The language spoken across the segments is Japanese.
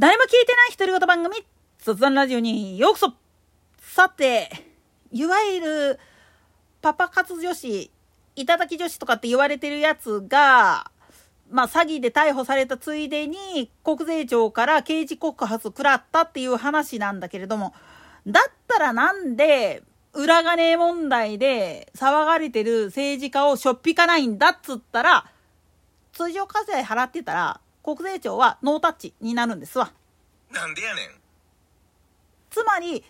誰も聞いてない独り言番組、卒談ラジオにようこそ。さて、いわゆる、パパ活女子、頂き女子とかって言われてるやつが、まあ、詐欺で逮捕されたついでに、国税庁から刑事告発食らったっていう話なんだけれども、だったらなんで、裏金問題で騒がれてる政治家をしょっぴかないんだっつったら、通常課税払ってたら、国税庁はノータッチになるんですわ。なんでやねん。つまり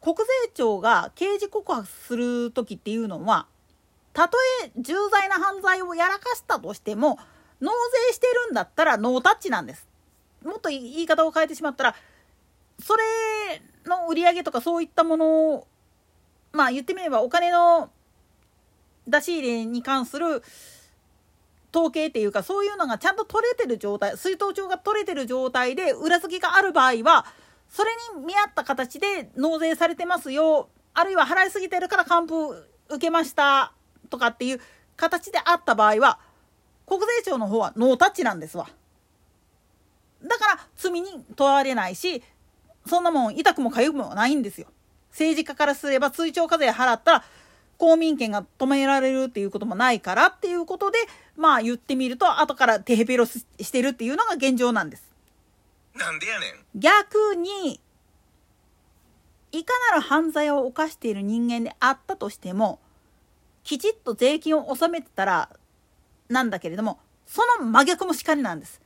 国税庁が刑事告発する時っていうのはたとえ重大な犯罪をやらかしたとしても納税してるんだったらノータッチなんです。もっと言い方を変えてしまったらそれの売り上げとかそういったものをまあ言ってみればお金の出し入れに関する統計っていうかそういうのがちゃんと取れてる状態水筒帳が取れてる状態で裏付けがある場合はそれに見合った形で納税されてますよあるいは払いすぎてるから還付受けましたとかっていう形であった場合は国税庁の方はノータッチなんですわ。だから罪に問われないしそんなもん痛くも痒くもないんですよ。政治家からすれば追徴課税払ったら公民権が止められるっていうこともないからっていうことでまあ言ってみると後からテヘペロしてるっていうのが現状なんです。なんでやねん。逆にいかなる犯罪を犯している人間であったとしてもきちっと税金を納めてたらなんだけれどもその真逆もしかりなんです。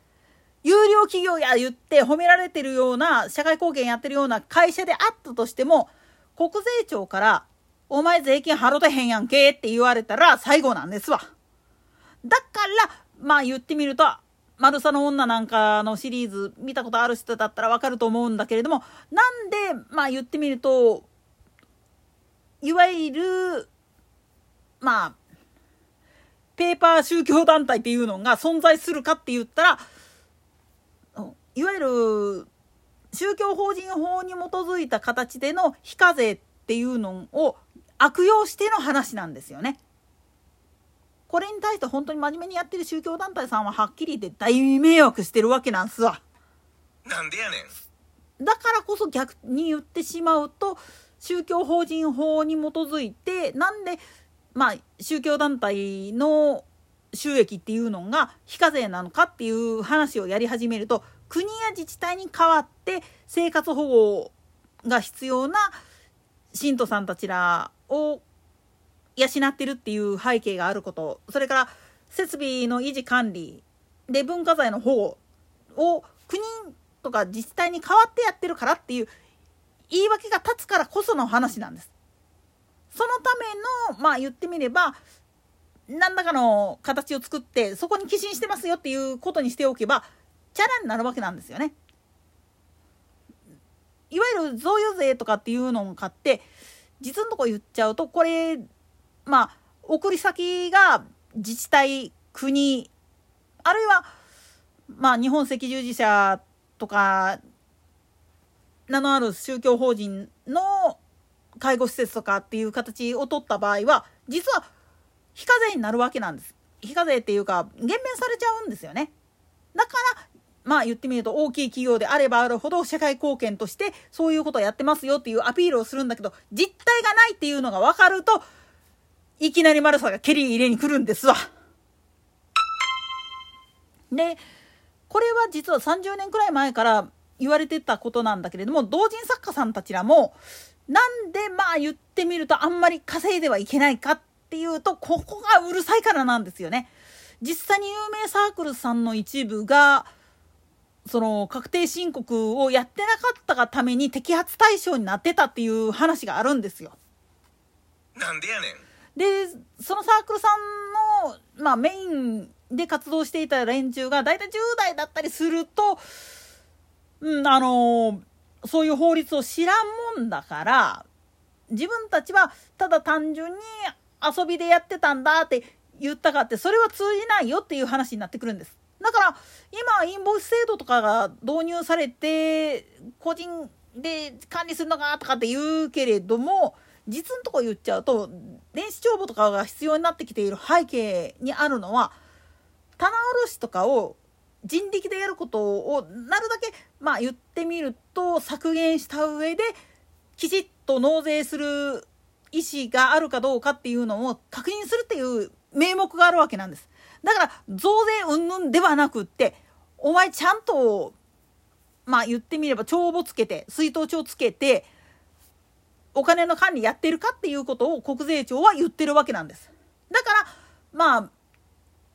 有料企業や言って褒められてるような社会貢献やってるような会社であったとしても国税庁から「お前税金払うてへんやんけ」って言われたら最後なんですわ。だからまあ言ってみると「マルサの女」なんかのシリーズ見たことある人だったらわかると思うんだけれどもなんでまあ言ってみるといわゆるまあペーパー宗教団体っていうのが存在するかって言ったらいわゆる宗教法人法に基づいた形での非課税っていうのを悪用しての話なんですよね。これに対して本当に真面目にやってる宗教団体さんははっきり言って大迷惑してるわけなんすわ。なんでやねん。だからこそ逆に言ってしまうと宗教法人法に基づいてなんでまあ宗教団体の収益っていうのが非課税なのかっていう話をやり始めると国や自治体に代わって生活保護が必要な信徒さんたちらを養ってるっていう背景があることそれから設備の維持管理で文化財の保護を国とか自治体に代わってやってるからっていう言い訳が立つからこその話なんです。そのためのまあ言ってみれば何らかの形を作ってそこに寄進してますよっていうことにしておけばチャラになるわけなんですよね。いわゆる贈与税とかっていうのを買って実のとこ言っちゃうとこれまあ送り先が自治体国あるいはまあ日本赤十字社とか名のある宗教法人の介護施設とかっていう形を取った場合は実は非課税になるわけなんです。非課税っていうか減免されちゃうんですよね。だからまあ言ってみると大きい企業であればあるほど社会貢献としてそういうことをやってますよっていうアピールをするんだけど実態がないっていうのが分かるといきなり丸さが蹴り入れに来るんですわ。でこれは実は30年くらい前から言われてたことなんだけれども同人作家さんたちらもなんでまあ言ってみるとあんまり稼いではいけないかっていうとここがうるさいからなんですよね。実際に有名サークルさんの一部がその確定申告をやってなかったがために摘発対象になってたっていう話があるんですよ。なんでやねん。でそのサークルさんの、まあ、メインで活動していた連中が大体10代だったりすると、うん、あのそういう法律を知らんもんだから自分たちはただ単純に遊びでやってたんだって言ったかってそれは通じないよっていう話になってくるんです。だから今インボイス制度とかが導入されて個人で管理するのかとかって言うけれども実のとこ言っちゃうと電子帳簿とかが必要になってきている背景にあるのは棚卸しとかを人力でやることをなるだけまあ言ってみると削減した上できちっと納税する意思があるかどうかっていうのを確認するっていう名目があるわけなんです。だから増税云々ではなくってお前ちゃんとまあ言ってみれば帳簿つけて水筒帳つけてお金の管理やってるかっていうことを国税庁は言ってるわけなんです。だからまあ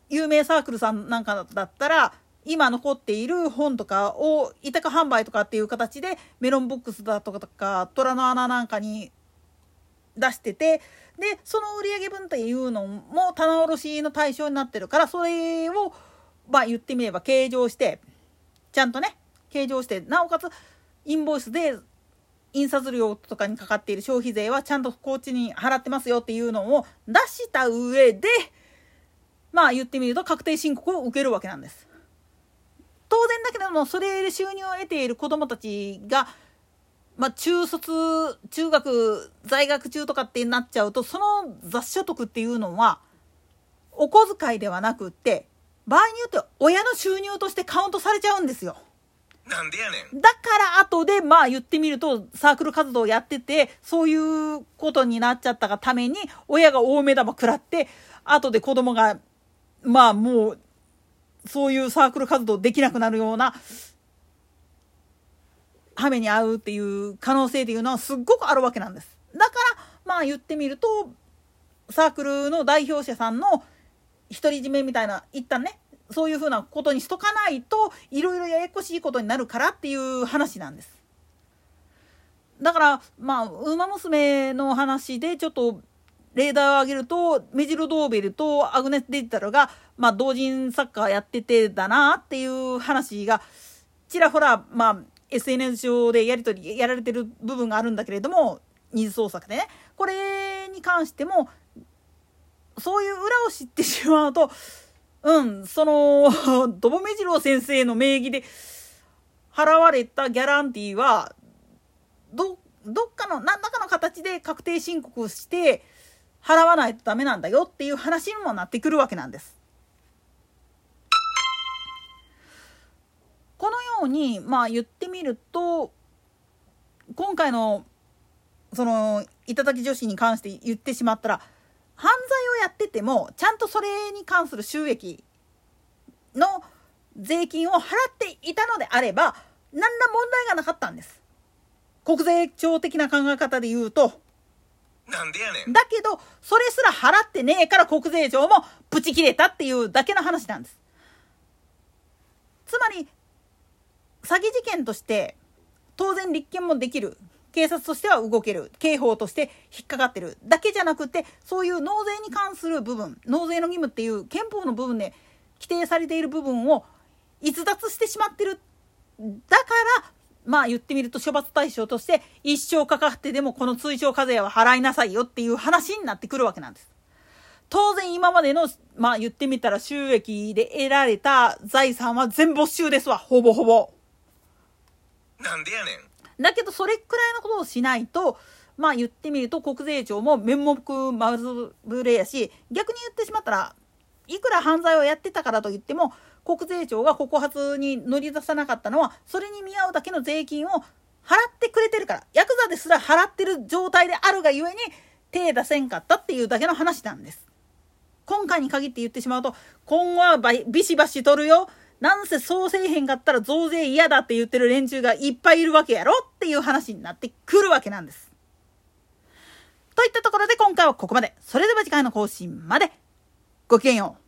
有名サークルさんなんかだったら今残っている本とかを委託販売とかっていう形でメロンボックスだとか虎の穴なんかに出しててでその売上分というのも棚卸の対象になってるからそれをまあ言ってみれば計上してちゃんとね計上してなおかつインボイスで印刷料とかにかかっている消費税はちゃんとこっちに払ってますよっていうのを出した上でまあ言ってみると確定申告を受けるわけなんです。当然だけどもそれで収入を得ている子どもたちがまあ、中卒中学在学中とかってなっちゃうとその雑所得っていうのはお小遣いではなくって場合によっては親の収入としてカウントされちゃうんですよ。なんでやねん。だから後でまあ言ってみるとサークル活動をやっててそういうことになっちゃったがために親が大目玉食らって後で子供がまあもうそういうサークル活動できなくなるような羽目に遭うっていう可能性っていうのはすっごくあるわけなんです。だからまあ言ってみるとサークルの代表者さんの独り占めみたいな一旦ねそういうふうなことにしとかないといろいろややこしいことになるからっていう話なんです。だからまあ「ウマ娘」の話でちょっとレーダーを上げるとメジロ・ドーベルとアグネス・デジタルが、まあ、同人サッカーやっててだなっていう話がちらほらまあ SNS 上でやり取りやられてる部分があるんだけれども二次創作でねこれに関してもそういう裏を知ってしまうとうんそのドボメジロー先生の名義で払われたギャランティーはどどっかの何らかの形で確定申告して払わないとダメなんだよっていう話にもなってくるわけなんです。のにまあ言ってみると今回のその頂き女子に関して言ってしまったら犯罪をやっててもちゃんとそれに関する収益の税金を払っていたのであれば何ら問題がなかったんです。国税庁的な考え方で言うと。なんでやねん。だけど、それすら払ってねえから国税庁もブチ切れたっていうだけの話なんです。つまり、詐欺事件として当然立件もできる警察としては動ける刑法として引っかかってるだけじゃなくてそういう納税に関する部分納税の義務っていう憲法の部分で規定されている部分を逸脱してしまってるだからまあ言ってみると処罰対象として一生かかってでもこの追徴課税は払いなさいよっていう話になってくるわけなんです。当然今までのまあ言ってみたら収益で得られた財産は全没収ですわほぼほぼ。なんでやねん。だけどそれくらいのことをしないとまあ言ってみると国税庁も面目まずぶれやし逆に言ってしまったらいくら犯罪をやってたからといっても国税庁が告発に乗り出さなかったのはそれに見合うだけの税金を払ってくれてるからヤクザですら払ってる状態であるがゆえに手出せんかったっていうだけの話なんです。今回に限って言ってしまうと今後はビシバシ取るよなんせそうせえへんかったら増税嫌だって言ってる連中がいっぱいいるわけやろっていう話になってくるわけなんです。といったところで今回はここまで。それでは次回の更新まで。ごきげんよう。